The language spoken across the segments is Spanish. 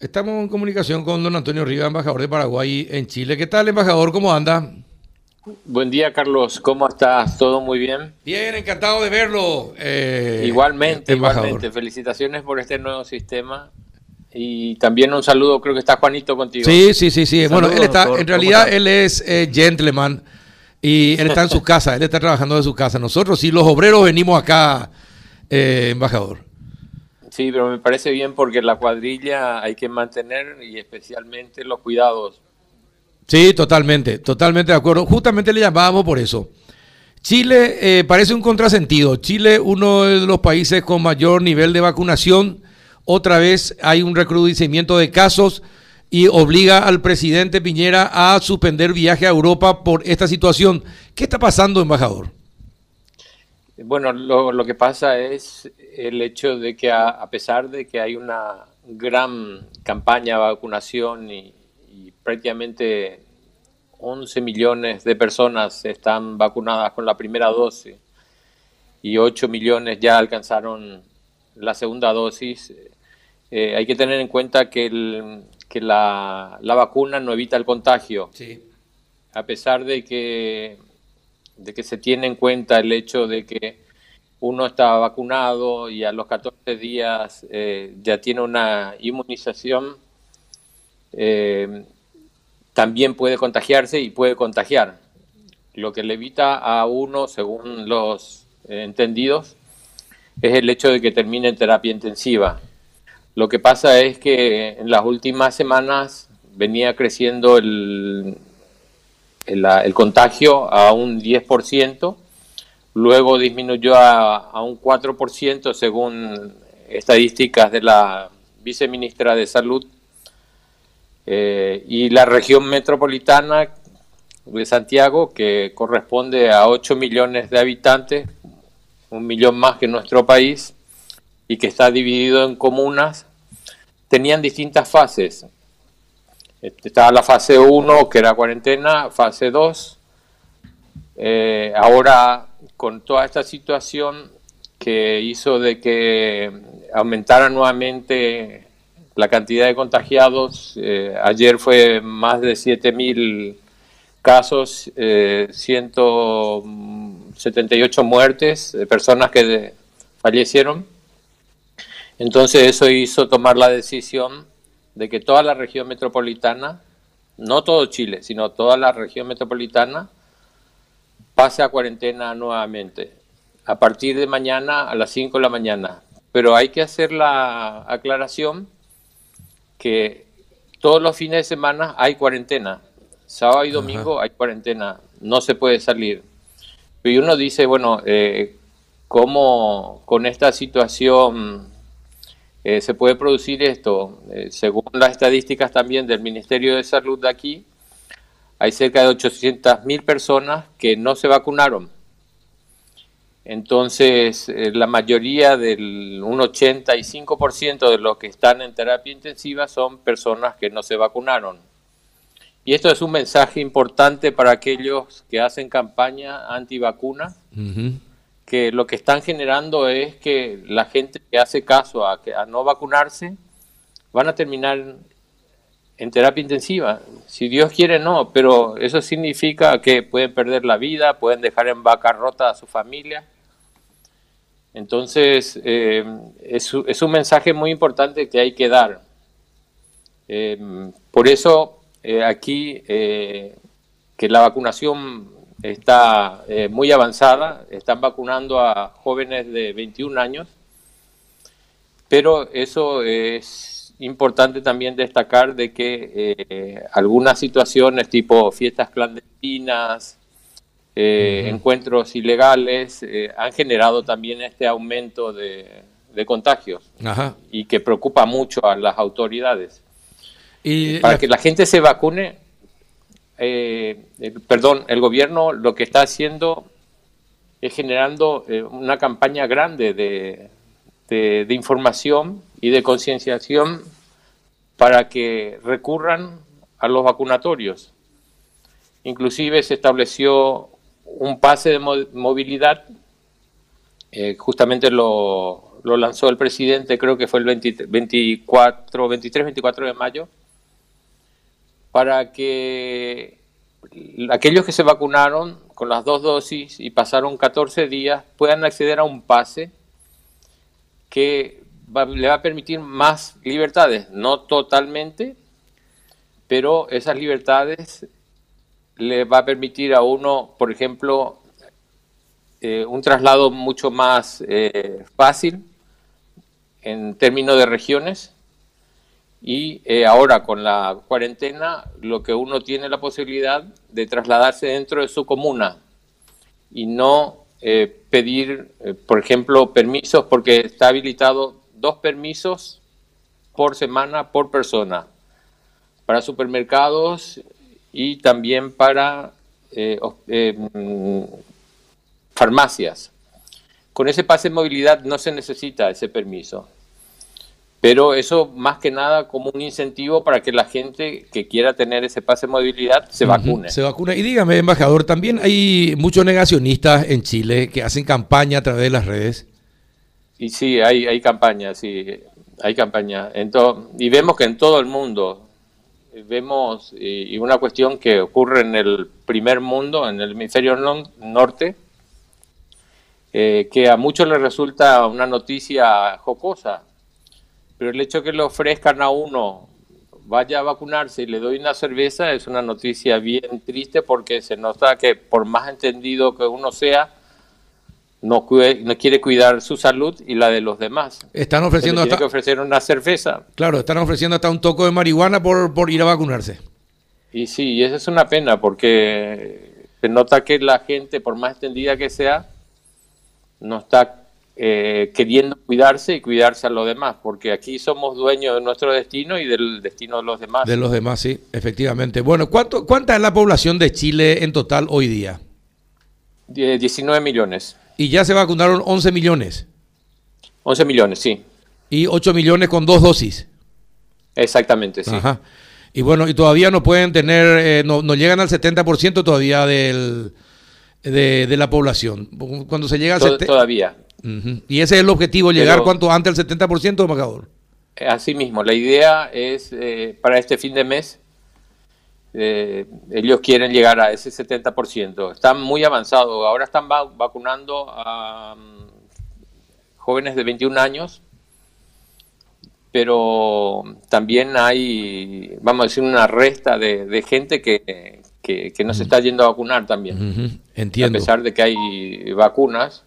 Estamos en comunicación con don Antonio Rivas, embajador de Paraguay en Chile. ¿Qué tal, embajador? ¿Cómo anda? Buen día, Carlos. ¿Cómo estás? ¿Todo muy bien? Bien, encantado de verlo. Eh, igualmente, igualmente. Felicitaciones por este nuevo sistema. Y también un saludo, creo que está Juanito contigo. Sí, sí, sí, sí. bueno, él está, en realidad él es eh, gentleman y él está en su casa, él está trabajando de su casa. Nosotros, sí, los obreros venimos acá, eh, embajador. Sí, pero me parece bien porque la cuadrilla hay que mantener y especialmente los cuidados. Sí, totalmente, totalmente de acuerdo. Justamente le llamábamos por eso. Chile eh, parece un contrasentido. Chile, uno de los países con mayor nivel de vacunación, otra vez hay un recrudecimiento de casos y obliga al presidente Piñera a suspender viaje a Europa por esta situación. ¿Qué está pasando, embajador? Bueno, lo, que pasa es el hecho de que a, pesar de que hay una gran campaña de vacunación y, prácticamente 11 millones de personas están vacunadas con la primera dosis y 8 millones ya alcanzaron la segunda dosis, eh, hay que tener en cuenta que, el, que la, la, vacuna no evita el contagio. Sí. A pesar de que de que se tiene en cuenta el hecho de que uno está vacunado y a los 14 días eh, ya tiene una inmunización, eh, también puede contagiarse y puede contagiar. Lo que le evita a uno, según los entendidos, es el hecho de que termine en terapia intensiva. Lo que pasa es que en las últimas semanas venía creciendo el, el, contagio a un 10%, luego disminuyó a, un 4% según estadísticas de la viceministra de Salud, eh, y la región metropolitana de Santiago, que corresponde a 8 millones de habitantes, un millón más que nuestro país, y que está dividido en comunas, tenían distintas fases. Este, estaba la fase 1, que era cuarentena, fase 2. Eh, ahora, con toda esta situación que hizo de que aumentara nuevamente la cantidad de contagiados, eh, ayer fue más de 7.000 casos, 178 eh, muertes de personas que fallecieron. Entonces eso hizo tomar la decisión de que toda la región metropolitana, no todo Chile, sino toda la región metropolitana, pase a cuarentena nuevamente, a partir de mañana a las 5 de la mañana. Pero hay que hacer la aclaración que todos los fines de semana hay cuarentena. Sábado y domingo hay cuarentena, no se puede salir. Y uno dice, bueno, eh, ¿cómo con esta situación eh, se puede producir esto. Eh, según las estadísticas también del Ministerio de Salud de aquí, hay cerca de 800.000 personas que no se vacunaron. Entonces, eh, la mayoría del un 85% de los que están en terapia intensiva son personas que no se vacunaron. Y esto es un mensaje importante para aquellos que hacen campaña antivacuna, que lo que están generando es que la gente que hace caso a, a no vacunarse van a terminar en terapia intensiva. Si Dios quiere, no, pero eso significa que pueden perder la vida, pueden dejar en rota a su familia. Entonces, eh, es, es, un mensaje muy importante que hay que dar. Eh, por eso, eh, aquí, que la vacunación está eh, muy avanzada, están vacunando a jóvenes de 21 años, pero eso es importante también destacar de que eh, algunas situaciones tipo fiestas clandestinas, eh, encuentros ilegales, han generado también este aumento de, contagios y que preocupa mucho a las autoridades. Y Para que la gente se vacune, eh, perdón, el gobierno lo que está haciendo es generando eh, una campaña grande de, de, información y de concienciación para que recurran a los vacunatorios. Inclusive se estableció un pase de movilidad, eh, justamente lo, lo lanzó el presidente, creo que fue el 24, 23, 24 de mayo, para que aquellos que se vacunaron con las dos dosis y pasaron 14 días puedan acceder a un pase que le va a permitir más libertades, no totalmente, pero esas libertades le va a permitir a uno, por ejemplo, eh, un traslado mucho más eh, fácil en términos de regiones y eh, ahora con la cuarentena lo que uno tiene la posibilidad de trasladarse dentro de su comuna y no pedir, por ejemplo, permisos porque está habilitado dos permisos por semana por persona para supermercados y también para eh, eh, mm, farmacias. Con ese pase de movilidad no se necesita ese permiso, pero eso más que nada como un incentivo para que la gente que quiera tener ese pase de movilidad se vacune. Se vacuna. Y dígame, embajador, también hay muchos negacionistas en Chile que hacen campaña a través de las redes. Y sí, hay, hay campaña, sí, hay campaña. En y vemos que en todo el mundo vemos y, una cuestión que ocurre en el primer mundo, en el hemisferio norte, eh, que a muchos les resulta una noticia jocosa, pero el hecho que le ofrezcan a uno vaya a vacunarse y le doy una cerveza es una noticia bien triste porque se nota que por más entendido que uno sea, no, no quiere cuidar su salud y la de los demás. Están ofreciendo hasta... que ofrecer una cerveza. Claro, están ofreciendo hasta un toco de marihuana por, por ir a vacunarse. Y sí, y esa es una pena porque se nota que la gente, por más extendida que sea, no está eh, queriendo cuidarse y cuidarse a los demás, porque aquí somos dueños de nuestro destino y del destino de los demás. De los demás, sí, efectivamente. Bueno, ¿cuánto, ¿cuánta es la población de Chile en total hoy día? 19 millones. Y ya se vacunaron 11 millones. 11 millones, sí. Y 8 millones con dos dosis. Exactamente, sí. Ajá. Y bueno, y todavía no pueden tener, eh, no, no, llegan al 70% todavía del, de, la población. Cuando se llega al Todavía. Y ese es el objetivo, llegar cuanto antes al 70%, embajador. Así mismo, la idea es eh, para este fin de mes eh, ellos quieren llegar a ese 70%. Están muy avanzados. Ahora están vacunando a mm, jóvenes de 21 años, pero también hay, vamos a decir, una resta de, gente que, que, no se está yendo a vacunar también. Entiendo. A pesar de que hay vacunas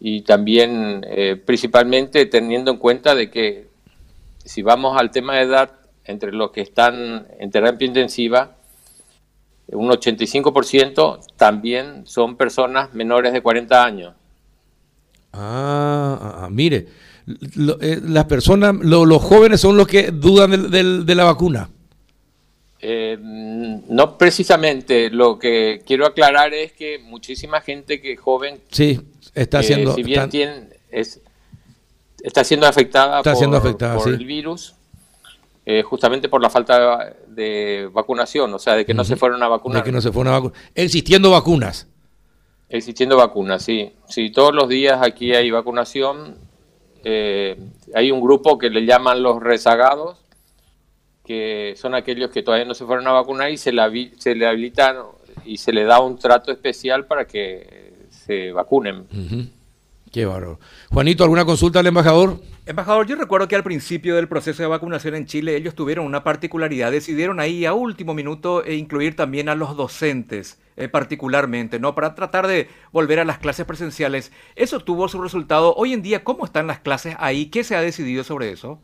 y también eh, principalmente teniendo en cuenta de que si vamos al tema de edad, entre los que están en terapia intensiva, un 85% también son personas menores de 40 años. Ah, ah, ah mire, eh, las personas, los jóvenes son los que dudan de, la vacuna. Eh, no precisamente, lo que quiero aclarar es que muchísima gente que joven, sí, está siendo, si bien está siendo afectada por, el virus, eh, justamente por la falta de vacunación, o sea, de que no se fueron a vacunar. De que no se fueron a vacunar. Existiendo vacunas. Existiendo vacunas, sí. Sí, todos los días aquí hay vacunación. Eh, hay un grupo que le llaman los rezagados, que son aquellos que todavía no se fueron a vacunar y se le, se le habilitan y se le da un trato especial para que se vacunen. Qué bárbaro. Juanito, ¿alguna consulta al embajador? Embajador, yo recuerdo que al principio del proceso de vacunación en Chile ellos tuvieron una particularidad, decidieron ahí a último minuto e incluir también a los docentes eh, particularmente, ¿no? Para tratar de volver a las clases presenciales. Eso tuvo su resultado. Hoy en día, ¿cómo están las clases ahí? ¿Qué se ha decidido sobre eso?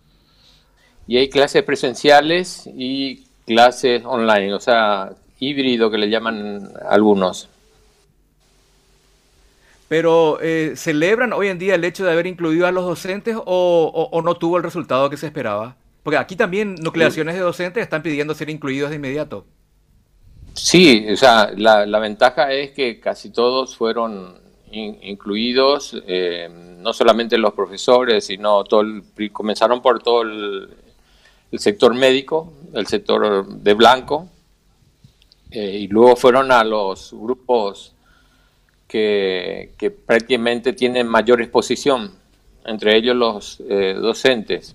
Y hay clases presenciales y clases online, o sea, híbrido que le llaman algunos. Pero eh, ¿celebran hoy en día el hecho de haber incluido a los docentes o, no tuvo el resultado que se esperaba? Porque aquí también nucleaciones de docentes están pidiendo ser incluidos de inmediato. Sí, o sea, la, ventaja es que casi todos fueron incluidos, eh, no solamente los profesores, sino todo comenzaron por todo el, sector médico, el sector de blanco, eh, y luego fueron a los grupos que, prácticamente tienen mayor exposición entre ellos los eh, docentes.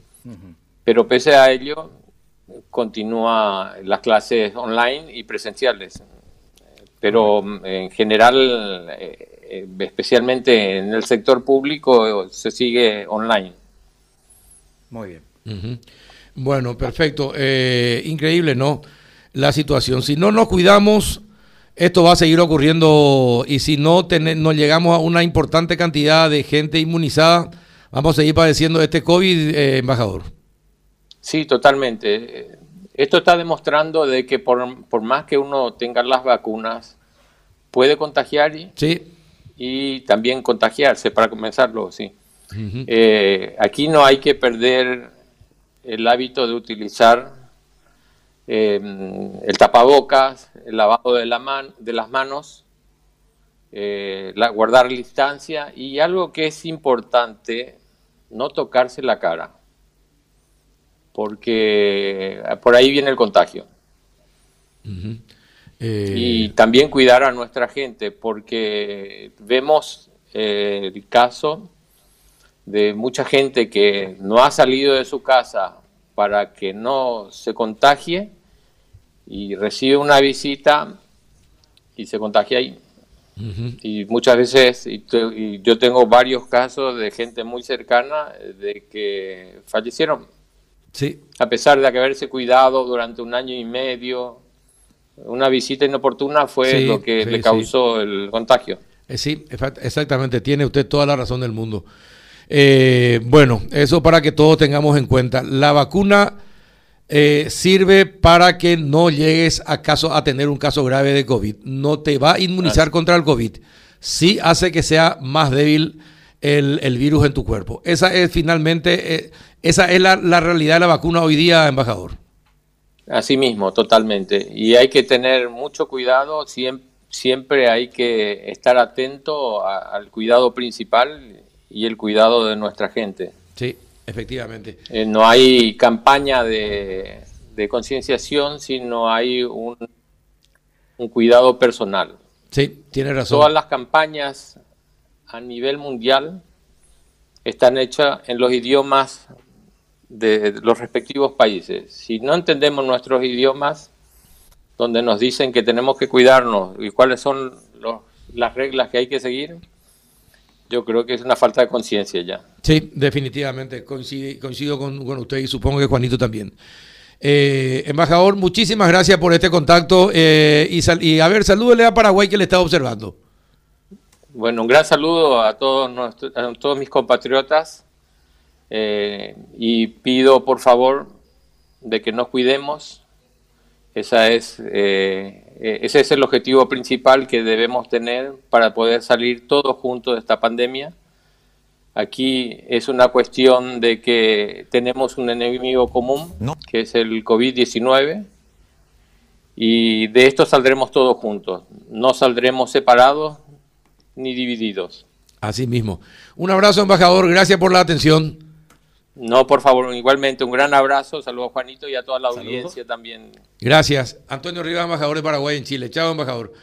Pero pese a ello, continúa las clases online y presenciales. Pero mm, en general, eh, especialmente en el sector público, se sigue online. Muy bien. Bueno, perfecto. Eh, increíble, ¿no? La situación. Si no nos cuidamos, esto va a seguir ocurriendo y si no, no llegamos a una importante cantidad de gente inmunizada, vamos a seguir padeciendo este COVID, eh, embajador. Sí, totalmente. Esto está demostrando de que por, por, más que uno tenga las vacunas, puede contagiar y, sí. y también contagiarse, para comenzarlo, sí. Eh, aquí no hay que perder el hábito de utilizar em, el tapabocas, el lavado de, la man, de las manos, eh, la, guardar la distancia y algo que es importante, no tocarse la cara, porque por ahí viene el contagio. Eh, y también cuidar a nuestra gente, porque vemos el caso de mucha gente que no ha salido de su casa para que no se contagie y recibe una visita y se contagia ahí. Y muchas veces, y, yo tengo varios casos de gente muy cercana de que fallecieron. Sí. A pesar de haberse cuidado durante un año y medio, una visita inoportuna fue lo que le causó el contagio. Eh, sí, exactamente, tiene usted toda la razón del mundo. Eh, bueno, eso para que todos tengamos en cuenta. La vacuna eh, sirve para que no llegues a, caso, a tener un caso grave de COVID. No te va a inmunizar contra el COVID. Sí hace que sea más débil el, virus en tu cuerpo. Esa es finalmente, eh, esa es la, realidad de la vacuna hoy día, embajador. Así mismo, totalmente. Y hay que tener mucho cuidado, siempre, siempre hay que estar atento al cuidado principal y el cuidado de nuestra gente. Sí, efectivamente. Eh, no hay campaña de, concienciación, sino hay un, un cuidado personal. Sí, tiene razón. Todas las campañas a nivel mundial están hechas en los idiomas de los respectivos países. Si no entendemos nuestros idiomas, donde nos dicen que tenemos que cuidarnos y cuáles son las reglas que hay que seguir, yo creo que es una falta de conciencia ya. Sí, definitivamente, coincido, coincido con, usted y supongo que Juanito también. Eh, embajador, muchísimas gracias por este contacto eh, y, a ver, salúdele a Paraguay que le está observando. Bueno, un gran saludo a todos, a todos mis compatriotas eh, y pido por favor de que nos cuidemos. Esa es ese es el objetivo principal que debemos tener para poder salir todos juntos de esta pandemia. Aquí es una cuestión de que tenemos un enemigo común, que es el COVID-19, y de esto saldremos todos juntos. No saldremos separados ni divididos. Así mismo. Un abrazo, embajador. Gracias por la atención. No, por favor, igualmente un gran abrazo, saludos a Juanito y a toda la audiencia también. Gracias. Antonio Rivas, embajador de Paraguay en Chile. Chao, embajador.